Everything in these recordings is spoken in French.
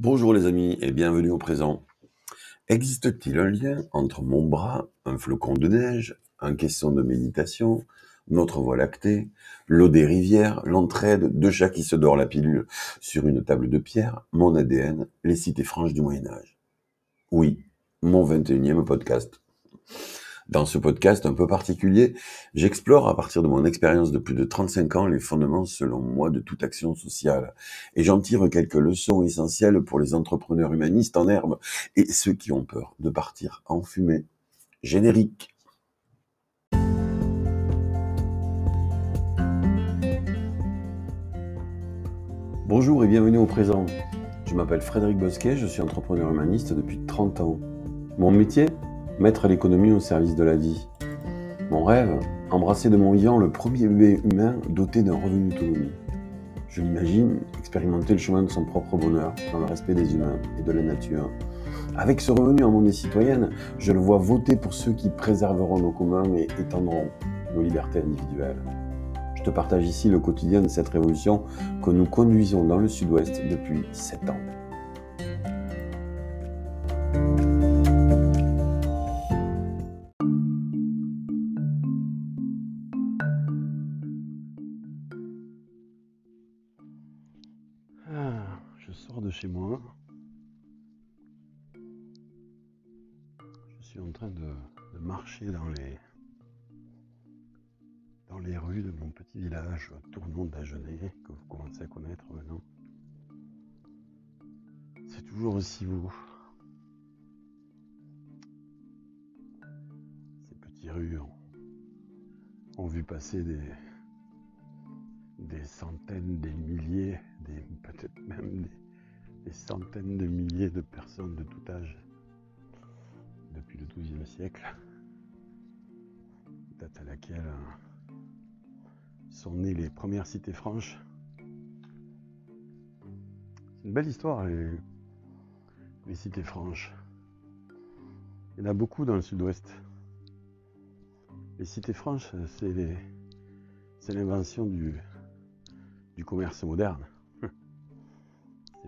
Bonjour les amis et bienvenue au présent. Existe-t-il un lien entre mon bras, un flocon de neige, un caisson de méditation, notre voie lactée, l'eau des rivières, l'entraide, deux chats qui se dorent la pilule sur une table de pierre, mon ADN, les cités franches du Moyen Âge? Oui, mon 21e podcast. Dans ce podcast un peu particulier, j'explore à partir de mon expérience de plus de 35 ans les fondements selon moi de toute action sociale. Et j'en tire quelques leçons essentielles pour les entrepreneurs humanistes en herbe et ceux qui ont peur de partir en fumée. Générique. Bonjour et bienvenue au présent. Je m'appelle Frédéric Bosquet, je suis entrepreneur humaniste depuis 30 ans. Mon métier mettre l'économie au service de la vie. Mon rêve, embrasser de mon vivant le premier bébé humain doté d'un revenu d'autonomie. Je l'imagine expérimenter le chemin de son propre bonheur dans le respect des humains et de la nature. Avec ce revenu en monnaie citoyenne, je le vois voter pour ceux qui préserveront nos communs et étendront nos libertés individuelles. Je te partage ici le quotidien de cette révolution que nous conduisons dans le sud-ouest depuis sept ans. Dans les dans les rues de mon petit village tournon d'Agenais que vous commencez à connaître maintenant. C'est toujours aussi beau. Ces petites rues ont vu passer des, des centaines, des milliers, des peut-être même des, des centaines de milliers de personnes de tout âge depuis le XIIe siècle, à laquelle euh, sont nées les premières cités franches. C'est une belle histoire, les, cités franches. Il y en a beaucoup dans le sud-ouest. Les cités franches, c'est l'invention du, commerce moderne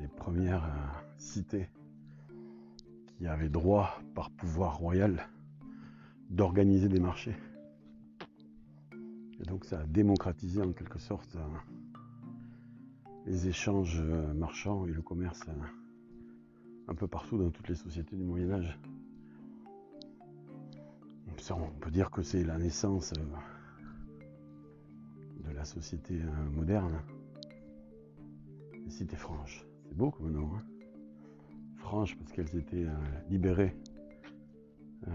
les premières euh, cités qui avaient droit par pouvoir royal d'organiser des marchés. Et donc ça a démocratisé en quelque sorte euh, les échanges euh, marchands et le commerce un peu partout dans toutes les sociétés du Moyen Âge. On peut dire que c'est la naissance de la société moderne, les cités franches. C'est beau comme nom. Hein Franche parce qu'elles étaient euh, libérées euh,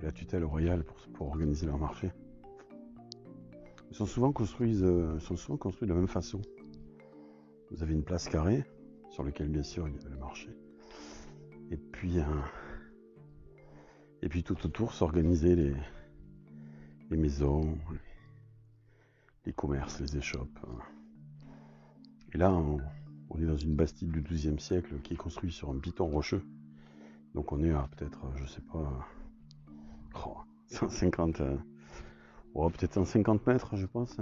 de la tutelle royale pour, organiser leur marché. Elles sont souvent construites, euh, sont souvent construites de la même façon. Vous avez une place carrée sur laquelle bien sûr il y avait le marché. Et puis, et puis tout autour s'organisaient les, les maisons, les commerces, les échoppes. Hein. Et là, on, est dans une bastide du XIIe siècle qui est construite sur un piton rocheux. Donc on est à peut-être, je sais pas, 150, oh, peut-être 150 mètres, je pense.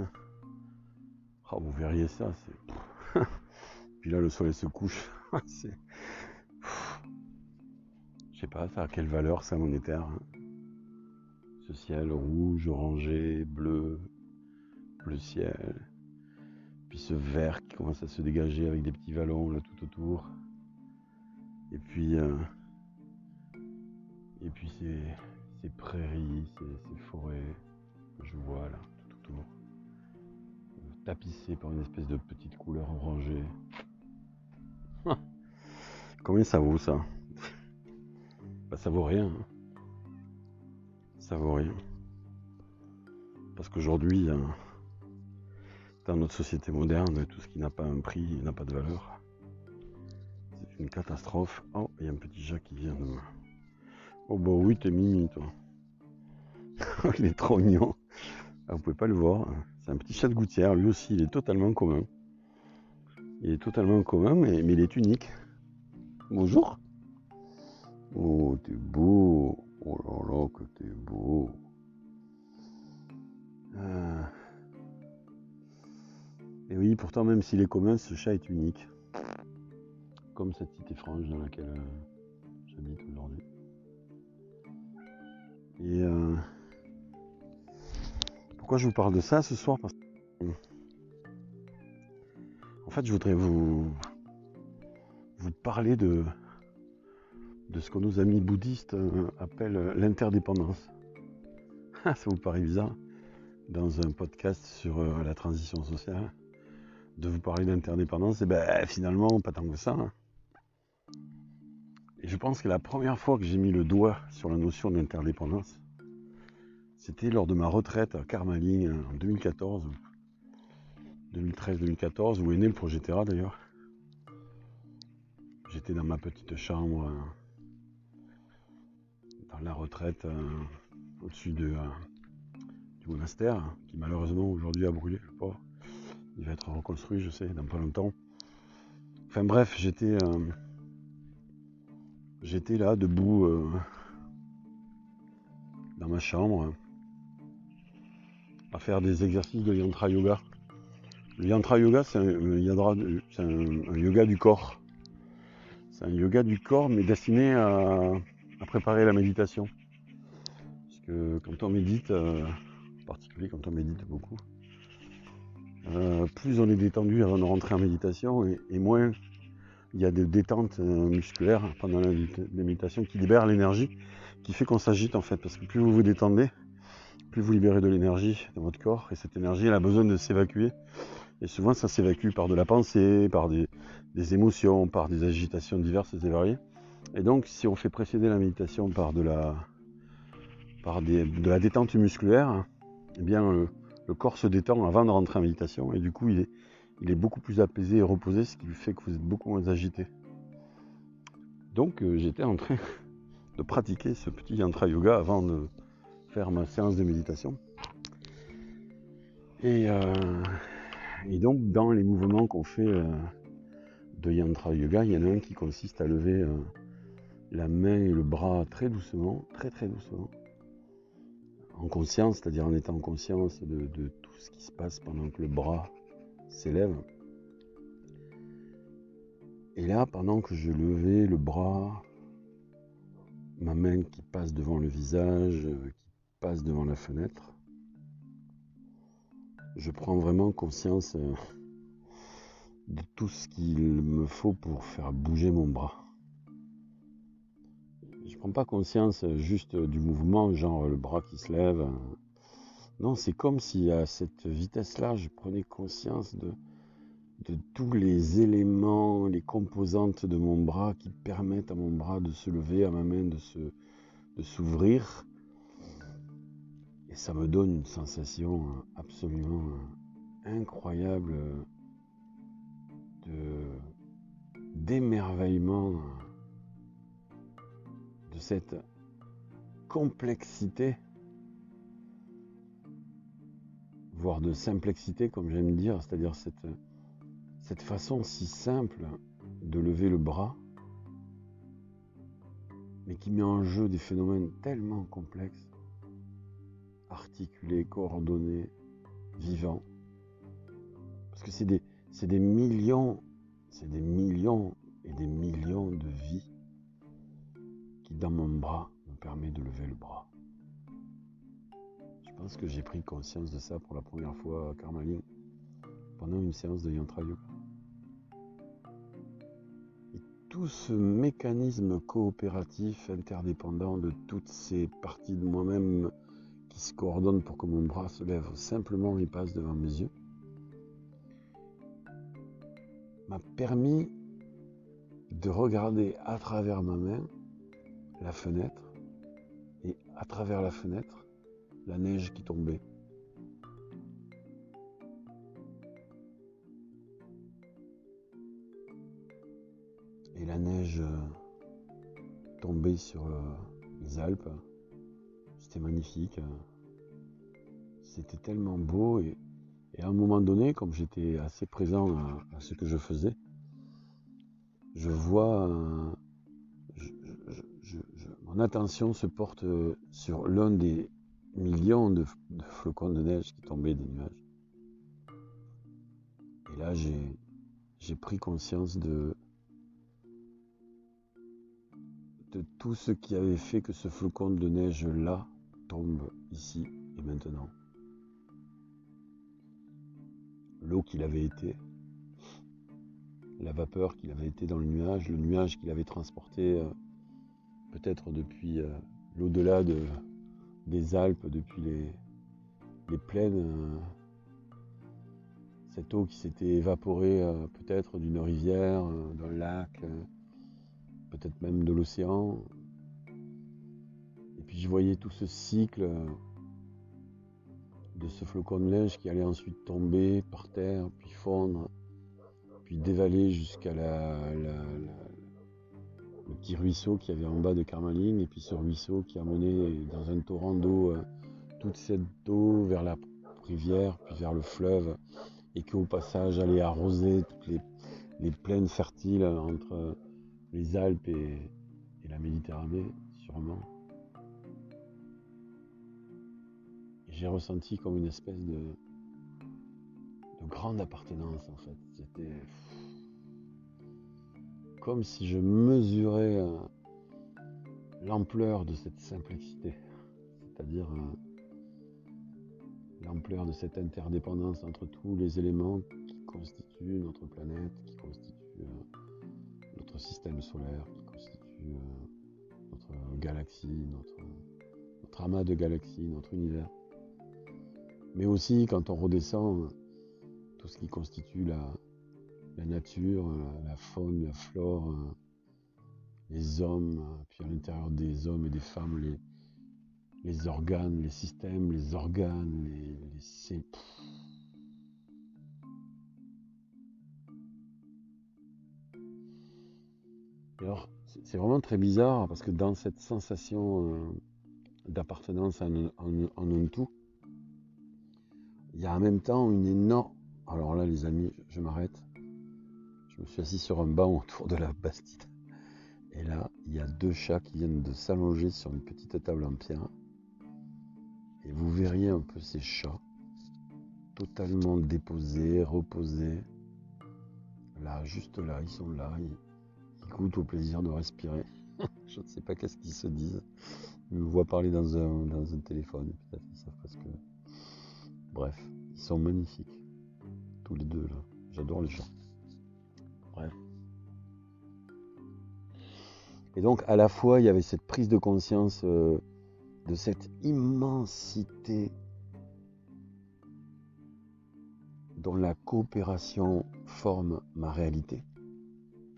Oh, vous verriez ça, c'est. Puis là, le soleil se couche. c'est. Je sais pas, ça a quelle valeur ça monétaire. Hein. Ce ciel rouge, orangé, bleu, bleu ciel. Puis ce vert qui commence à se dégager avec des petits vallons là tout autour. Et puis, euh, et puis ces, prairies, ces, forêts tapissées par une espèce de petite couleur orangée. Combien ça vaut ça? Bah ça vaut rien. Hein. Ça vaut rien. Parce qu'aujourd'hui, dans notre société moderne, tout ce qui n'a pas un prix n'a pas de valeur. C'est une catastrophe. Oh, il y a un petit chat qui vient de me... Oh bah oui, t'es mimi, toi. il est trop mignon. Ah, vous pouvez pas le voir. Hein. C'est un petit chat de gouttière. Lui aussi, il est totalement commun. Il est totalement commun, mais, il est unique. Bonjour. Oh, t'es beau. Oh là là, que t'es beau. Ah. Et oui, pourtant, même s'il est commun, ce chat est unique. comme cette cité franche dans laquelle euh, j'habite aujourd'hui. Et euh, pourquoi je vous parle de ça ce soir que en fait, je voudrais vous parler de ce que nos amis bouddhistes euh, appellent l'interdépendance. ça vous paraît bizarre dans un podcast sur la transition sociale de vous parler d'interdépendance, et ben finalement pas tant que ça. Hein. Et je pense que la première fois que j'ai mis le doigt sur la notion d'interdépendance, c'était lors de ma retraite à Carmaline en 2014, 2013-2014, où est né le projet Terra d'ailleurs. J'étais dans ma petite chambre, dans la retraite, euh, au-dessus de, euh, du monastère, qui malheureusement aujourd'hui a brûlé, le pauvre. Il va être reconstruit, je sais, dans pas longtemps. Enfin bref, j'étais euh, là debout euh, dans ma chambre à faire des exercices de yantra yoga. Le yantra yoga, c'est un, yoga du corps. C'est un yoga du corps, mais destiné à, préparer la méditation. Parce que quand on médite, euh, en particulier quand on médite beaucoup, euh, plus on est détendu avant de rentrer en méditation et, moins il y a des détentes euh, musculaires pendant la, méditation qui libèrent l'énergie, qui fait qu'on s'agite en fait. Parce que plus vous vous détendez, plus vous libérez de l'énergie dans votre corps et cette énergie elle a besoin de s'évacuer. Et souvent ça s'évacue par de la pensée, par des, émotions, par des agitations diverses et variées. Et donc si on fait précéder la méditation par de la, par de la détente musculaire, eh bien euh, le corps se détend avant de rentrer en méditation et du coup il est, il est beaucoup plus apaisé et reposé, ce qui fait que vous êtes beaucoup moins agité. Donc euh, j'étais en train de pratiquer ce petit yantra yoga avant de faire ma séance de méditation. Et, euh, donc dans les mouvements qu'on fait euh, de yantra yoga, il y en a un qui consiste à lever la main et le bras très doucement, très très doucement en conscience, c'est-à-dire en étant en conscience de, tout ce qui se passe pendant que le bras s'élève. Et là, pendant que je levais le bras, ma main qui passe devant le visage, passe devant la fenêtre, je prends vraiment conscience euh, de tout ce qu'il me faut pour faire bouger mon bras prends pas conscience juste du mouvement, genre le bras qui se lève. Non, c'est comme si à cette vitesse-là, je prenais conscience de, de tous les éléments, les composantes de mon bras qui permettent à mon bras de se lever, à ma main de se de s'ouvrir. Et ça me donne une sensation absolument incroyable de d'émerveillement de cette complexité, voire de simplexité, comme j'aime dire, c'est-à-dire cette façon si simple de lever le bras, mais qui met en jeu des phénomènes tellement complexes, articulés, coordonnés, vivants. Parce que c'est des, millions, c'est des millions et des millions de vies dans mon bras me permet de lever le bras. Je pense que j'ai pris conscience de ça pour la première fois à Carmaline pendant une séance de Yantra Yoga. Et tout ce mécanisme coopératif, interdépendant de toutes ces parties de moi-même qui se coordonnent pour que mon bras se lève simplement et passe devant mes yeux, m'a permis de regarder à travers ma main la fenêtre et à travers la fenêtre, la neige qui tombait. Et la neige euh, tombait sur euh, les Alpes. C'était magnifique. C'était tellement beau et, à un moment donné, comme j'étais assez présent à, ce que je faisais, je vois mon attention se porte sur l'un des millions de, flocons de neige qui tombaient des nuages. Et là, j'ai pris conscience de, de tout ce qui avait fait que ce flocon de neige-là ici et maintenant. L'eau qu'il avait été, la vapeur qu'il avait été dans le nuage, le nuage qu'il avait transporté euh, peut-être depuis euh, l'au-delà de, des Alpes, depuis les, les plaines, euh, cette eau qui s'était évaporée peut-être d'une rivière, d'un lac, peut-être même de l'océan. Puis je voyais tout ce cycle de ce flocon de neige qui allait ensuite tomber par terre, puis fondre, puis dévaler jusqu'à le petit ruisseau qui avait en bas de Carmaline, et puis ce ruisseau qui a mené dans un torrent d'eau euh, toute cette eau vers la rivière, puis vers le fleuve, et qui au passage allait arroser toutes les plaines fertiles entre les Alpes et, la Méditerranée, sûrement. J'ai ressenti comme une espèce de, de grande appartenance en fait. C'était comme si je mesurais euh, l'ampleur de cette simplicité, c'est-à-dire euh, l'ampleur de cette interdépendance entre tous les éléments qui constituent notre planète, qui constituent euh, notre système solaire, qui constitue euh, notre galaxie, notre amas de galaxies, notre univers. Mais aussi quand on redescend tout ce qui constitue la, nature, la faune, la flore, les hommes, puis à l'intérieur des hommes et des femmes, les, les organes, les systèmes, les organes, les, Alors, c'est vraiment très bizarre parce que dans cette sensation euh, d'appartenance en, un tout, il y a en même temps une énorme. Alors là, les amis, je, m'arrête. Je me suis assis sur un banc autour de la Bastide. Et là, il y a deux chats qui viennent de s'allonger sur une petite table en pierre. Et vous verriez un peu ces chats totalement déposés, reposés. Là, juste là, ils sont là au plaisir de respirer. je ne sais pas qu'est-ce qu'ils se disent. Ils me voient parler dans un, téléphone. Peut-être ils savent parce que. Bref, ils sont magnifiques. Tous les deux là. J'adore les gens. Bref. Et donc à la fois il y avait cette prise de conscience euh, de cette immensité dont la coopération forme ma réalité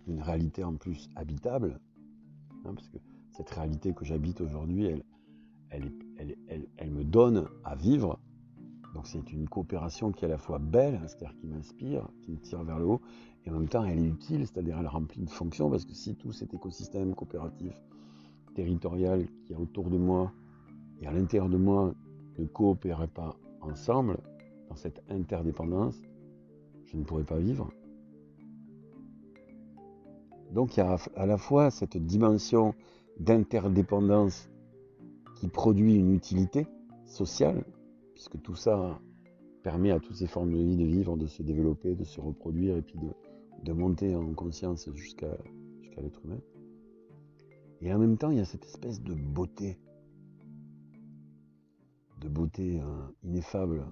une réalité en plus habitable, hein, parce que cette réalité que j'habite aujourd'hui, elle, me donne à vivre. Donc c'est une coopération qui est à la fois belle, c'est-à-dire qui m'inspire, qui me tire vers le haut, et en même temps elle est utile, c'est-à-dire elle remplit une fonction, parce que si tout cet écosystème coopératif, territorial qui est autour de moi et à l'intérieur de moi ne coopérait pas ensemble, dans cette interdépendance, je ne pourrais pas vivre. Donc il y a à la fois cette dimension d'interdépendance qui produit une utilité sociale, puisque tout ça permet à toutes ces formes de vie de vivre, de se développer, de se reproduire et puis de, monter en conscience jusqu'à l'être humain. Et en même temps, il y a cette espèce de beauté, de beauté euh, ineffable,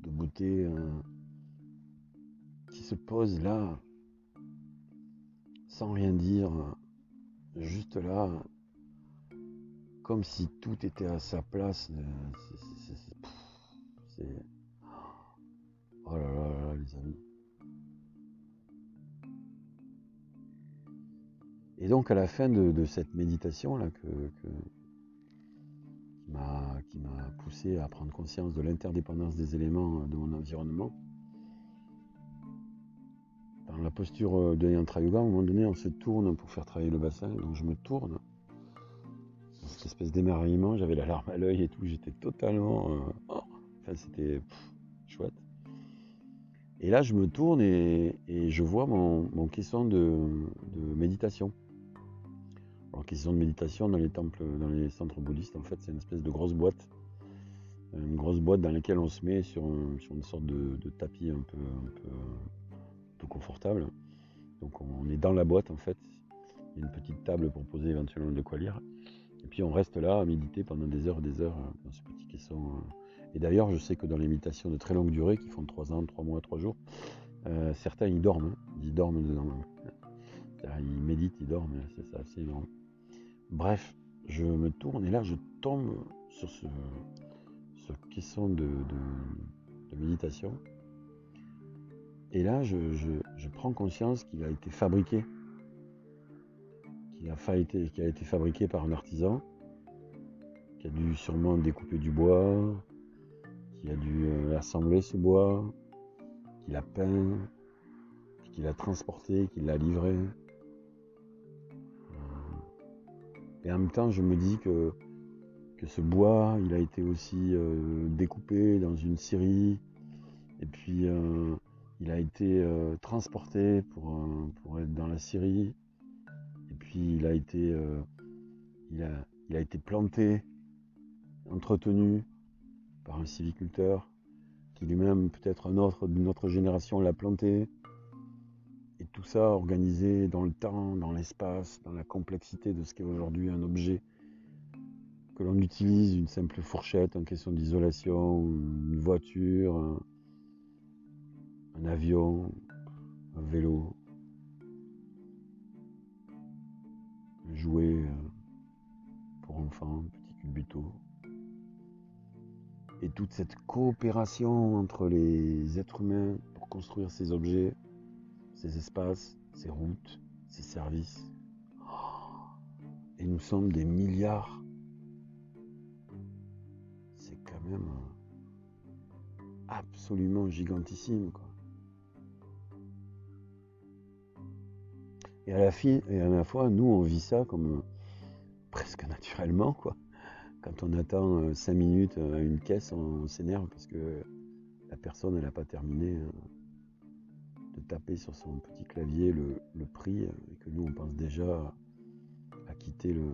de beauté euh, qui se pose là, sans rien dire, juste là, comme si tout était à sa place. C'est. Oh là là là, les amis. Et donc à la fin de, cette méditation là que, qui m'a poussé à prendre conscience de l'interdépendance des éléments de mon environnement, dans la posture euh, de Yantra Yoga, à un moment donné, on se tourne pour faire travailler le bassin. Donc je me tourne. Cette espèce d'émerveillement, j'avais la larme à l'œil et tout. J'étais totalement. Euh, oh, enfin, c'était chouette. Et là, je me tourne et, je vois mon, mon caisson de, méditation. Alors, caisson de méditation dans les temples, dans les centres bouddhistes, en fait, c'est une espèce de grosse boîte. Une grosse boîte dans laquelle on se met sur, une sorte de, tapis un peu, un peu confortable. Donc on est dans la boîte en fait. Il y a une petite table pour poser éventuellement de quoi lire. Et puis on reste là à méditer pendant des heures et des heures euh, dans ce petit caisson. Euh. Et d'ailleurs, je sais que dans les méditations de très longue durée, qui font 3 ans, 3 mois, 3 jours, euh, certains ils dorment. Hein. Ils dorment dedans. Ils méditent, ils dorment. C'est c'est énorme. Bref, je me tourne et là je tombe sur ce caisson de, méditation. Et là, je, prends conscience qu'il a été fabriqué qui a, été, fabriqué par un artisan, qui a dû sûrement découper du bois, qui a dû euh, assembler ce bois, qui l'a peint, qui l'a transporté, qui l'a livré. Euh, et en même temps, je me dis que, que ce bois, il a été aussi euh, découpé dans une scierie, et puis il a été transporté pour, pour être dans la scierie, puis il a été, euh, il a, été planté, entretenu par un civiculteur qui lui-même, peut-être un autre d'une autre génération, l'a planté. Et tout ça organisé dans le temps, dans l'espace, dans la complexité de ce qu'est aujourd'hui un objet que l'on utilise, une simple fourchette en question d'isolation, une voiture, un avion, un vélo, jouer euh, pour enfants, petit cubuto. Et toute cette coopération entre les êtres humains pour construire ces objets, ces espaces, ces routes, ces services. Et nous sommes des milliards. C'est quand même euh, absolument gigantissime. Quoi. Et à la fin, et à la fois, nous, on vit ça comme euh, presque naturellement, quoi. Quand on attend 5 euh, minutes à une caisse, on, s'énerve parce que la personne, elle n'a pas terminé euh, de taper sur son petit clavier le, prix et que nous, on pense déjà à, quitter le,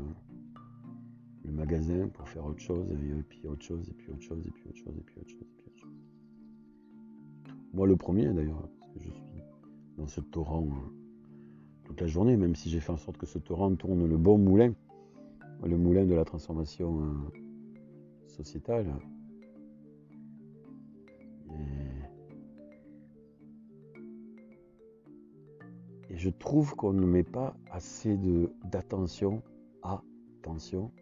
le magasin pour faire autre chose, et, puis autre chose, et puis autre chose, et puis autre chose, et puis autre chose, et puis autre chose. Moi, le premier d'ailleurs, parce que je suis dans ce torrent la journée, même si j'ai fait en sorte que ce torrent tourne le bon moulin, le moulin de la transformation euh, sociétale. Et, je trouve qu'on ne met pas assez d'attention à tension.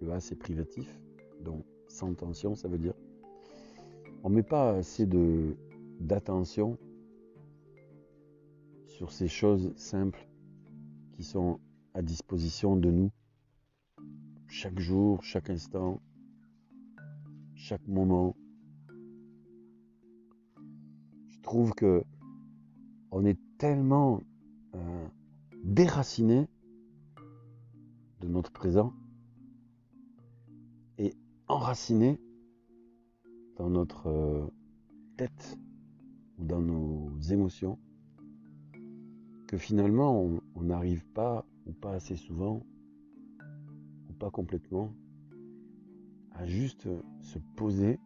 Le A c'est privatif, donc sans tension ça veut dire. On ne met pas assez d'attention sur ces choses simples qui sont à disposition de nous chaque jour, chaque instant, chaque moment. Je trouve que on est tellement euh, déraciné de notre présent et enraciné dans notre euh, tête ou dans nos émotions que finalement on n'arrive pas, ou pas assez souvent, ou pas complètement, à juste se poser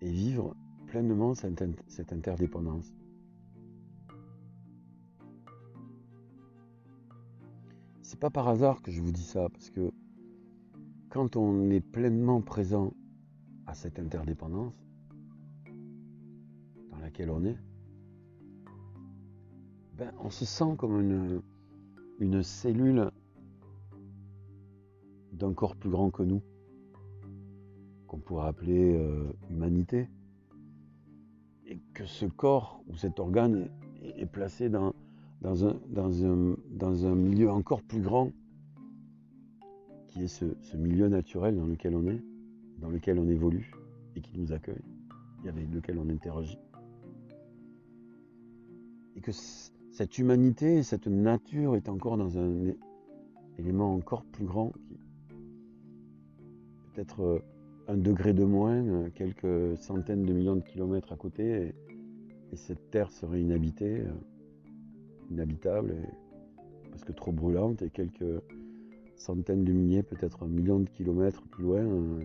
et vivre pleinement cette, interdépendance. C'est pas par hasard que je vous dis ça, parce que quand on est pleinement présent à cette interdépendance dans laquelle on est, ben, on se sent comme une, cellule d'un corps plus grand que nous, qu'on pourrait appeler euh, humanité, et que ce corps ou cet organe est, placé dans, un, milieu encore plus grand, qui est ce, milieu naturel dans lequel on est, dans lequel on évolue et qui nous accueille, et avec lequel on interagit. Cette humanité, cette nature est encore dans un élément encore plus grand, peut-être euh, un degré de moins, euh, quelques centaines de millions de kilomètres à côté, et, cette terre serait inhabitée, euh, inhabitable, parce que trop brûlante, et quelques centaines de milliers, peut-être un million de kilomètres plus loin,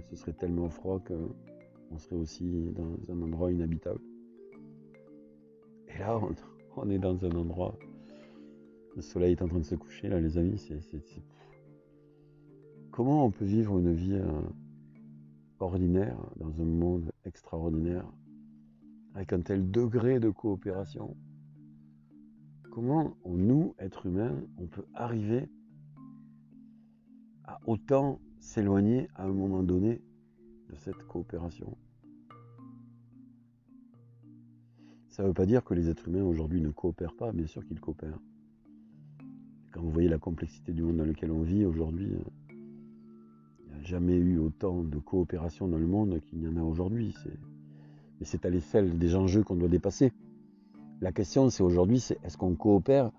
ce serait tellement froid qu'on serait aussi dans un endroit inhabitable. Et là, on, on est dans un endroit. Le soleil est en train de se coucher là les amis. C'est, Comment on peut vivre une vie euh, ordinaire dans un monde extraordinaire avec un tel degré de coopération? Comment nous, êtres humains, on peut arriver à autant s'éloigner à un moment donné de cette coopération? Ça ne veut pas dire que les êtres humains aujourd'hui ne coopèrent pas, bien sûr qu'ils coopèrent. Quand vous voyez la complexité du monde dans lequel on vit aujourd'hui, il n'y a jamais eu autant de coopération dans le monde qu'il y en a aujourd'hui. Mais c'est à l'échelle des enjeux qu'on doit dépasser. La question, c'est aujourd'hui, c'est est-ce qu'on coopère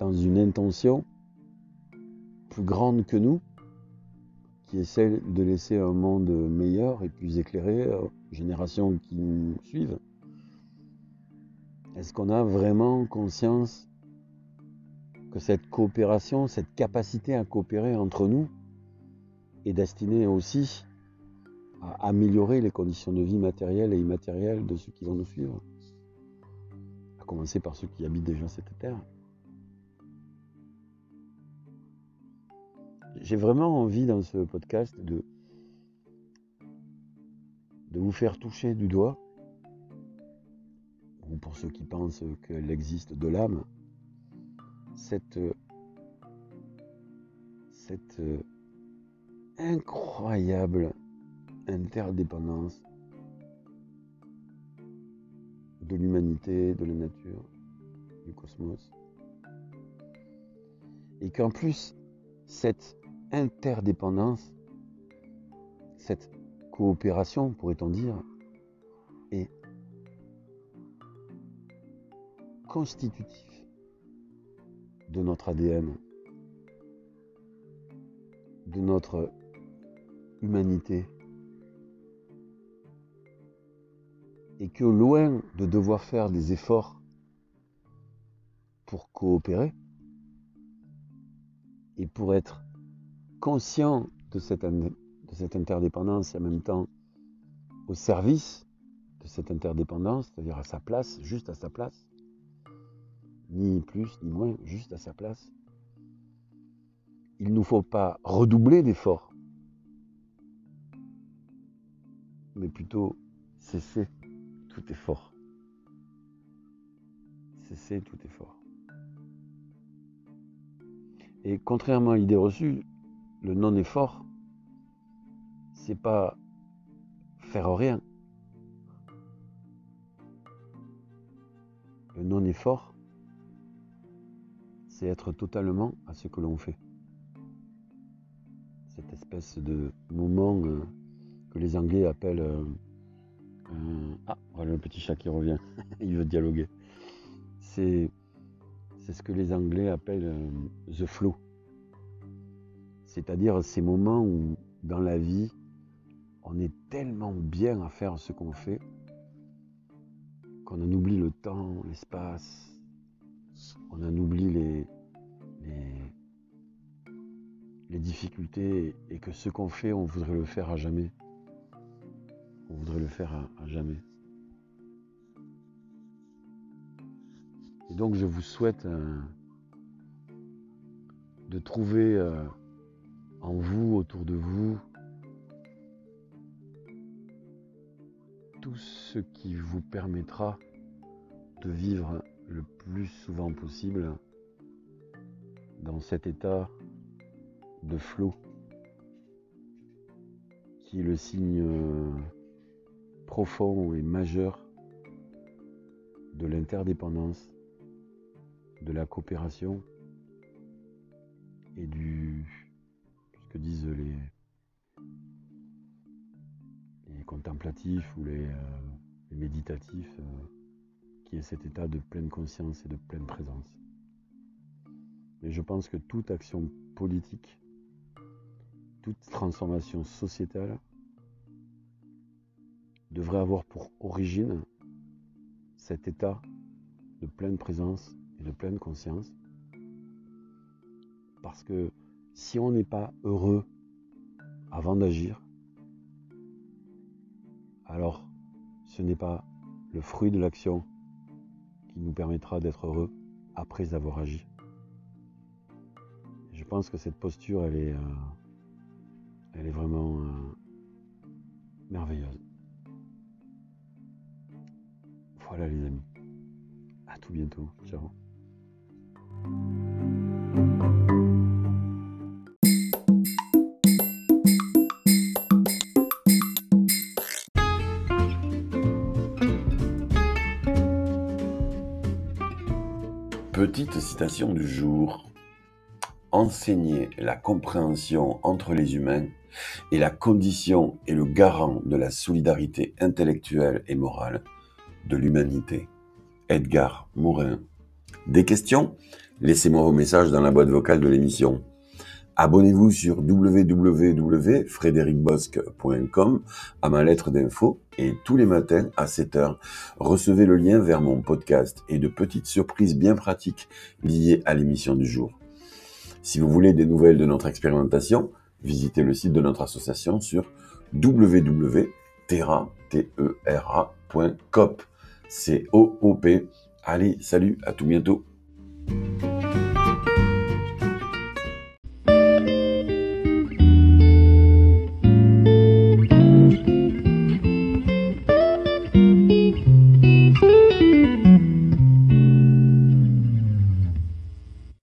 dans une intention plus grande que nous, qui est celle de laisser un monde meilleur et plus éclairé aux générations qui nous suivent? Est-ce qu'on a vraiment conscience que cette coopération, cette capacité à coopérer entre nous est destinée aussi à améliorer les conditions de vie matérielles et immatérielles de ceux qui vont nous suivre? À commencer par ceux qui habitent déjà cette terre. J'ai vraiment envie dans ce podcast de, de vous faire toucher du doigt ou pour ceux qui pensent qu'elle existe de l'âme, cette, cette incroyable interdépendance de l'humanité, de la nature, du cosmos. Et qu'en plus, cette interdépendance, cette coopération, pourrait-on dire, constitutif de notre ADN, de notre humanité. Et que loin de devoir faire des efforts pour coopérer et pour être conscient de cette, interdépendance et en même temps au service de cette interdépendance, c'est-à-dire à sa place, juste à sa place, ni plus ni moins, juste à sa place. Il ne nous faut pas redoubler d'efforts, mais plutôt cesser tout effort. Cesser tout effort. Et contrairement à l'idée reçue, le non-effort, c'est pas faire rien. Le non-effort, c'est être totalement à ce que l'on fait. Cette espèce de moment euh, que les Anglais appellent... Euh, ah, voilà le petit chat qui revient, il veut dialoguer. C'est, c'est ce que les Anglais appellent euh, the flow. C'est-à-dire ces moments où dans la vie, on est tellement bien à faire ce qu'on fait qu'on en oublie le temps, l'espace, on en oublie les, difficultés et que ce qu'on fait, on voudrait le faire à jamais. On voudrait le faire à, jamais. Et donc je vous souhaite euh, de trouver euh, en vous, autour de vous, tout ce qui vous permettra de vivre le plus souvent possible dans cet état de flot qui est le signe euh, profond et majeur de l'interdépendance, de la coopération et du ce que disent les, contemplatifs ou les, euh, méditatifs. Euh, qui est cet état de pleine conscience et de pleine présence. Mais je pense que toute action politique, toute transformation sociétale devrait avoir pour origine cet état de pleine présence et de pleine conscience. Parce que si on n'est pas heureux avant d'agir, alors ce n'est pas le fruit de l'action nous permettra d'être heureux après avoir agi. Je pense que cette posture, elle est, euh, elle est vraiment euh, merveilleuse. Voilà les amis. À tout bientôt. Ciao. Petite citation du jour. Enseigner la compréhension entre les humains est la condition et le garant de la solidarité intellectuelle et morale de l'humanité. Edgar Morin. Des questions? Laissez-moi vos messages dans la boîte vocale de l'émission. Abonnez-vous sur www.frédéricbosque.com à ma lettre d'info et tous les matins à 7h, recevez le lien vers mon podcast et de petites surprises bien pratiques liées à l'émission du jour. Si vous voulez des nouvelles de notre expérimentation, visitez le site de notre association sur www.terra.cop. C-O-O-P. Allez, salut, à tout bientôt.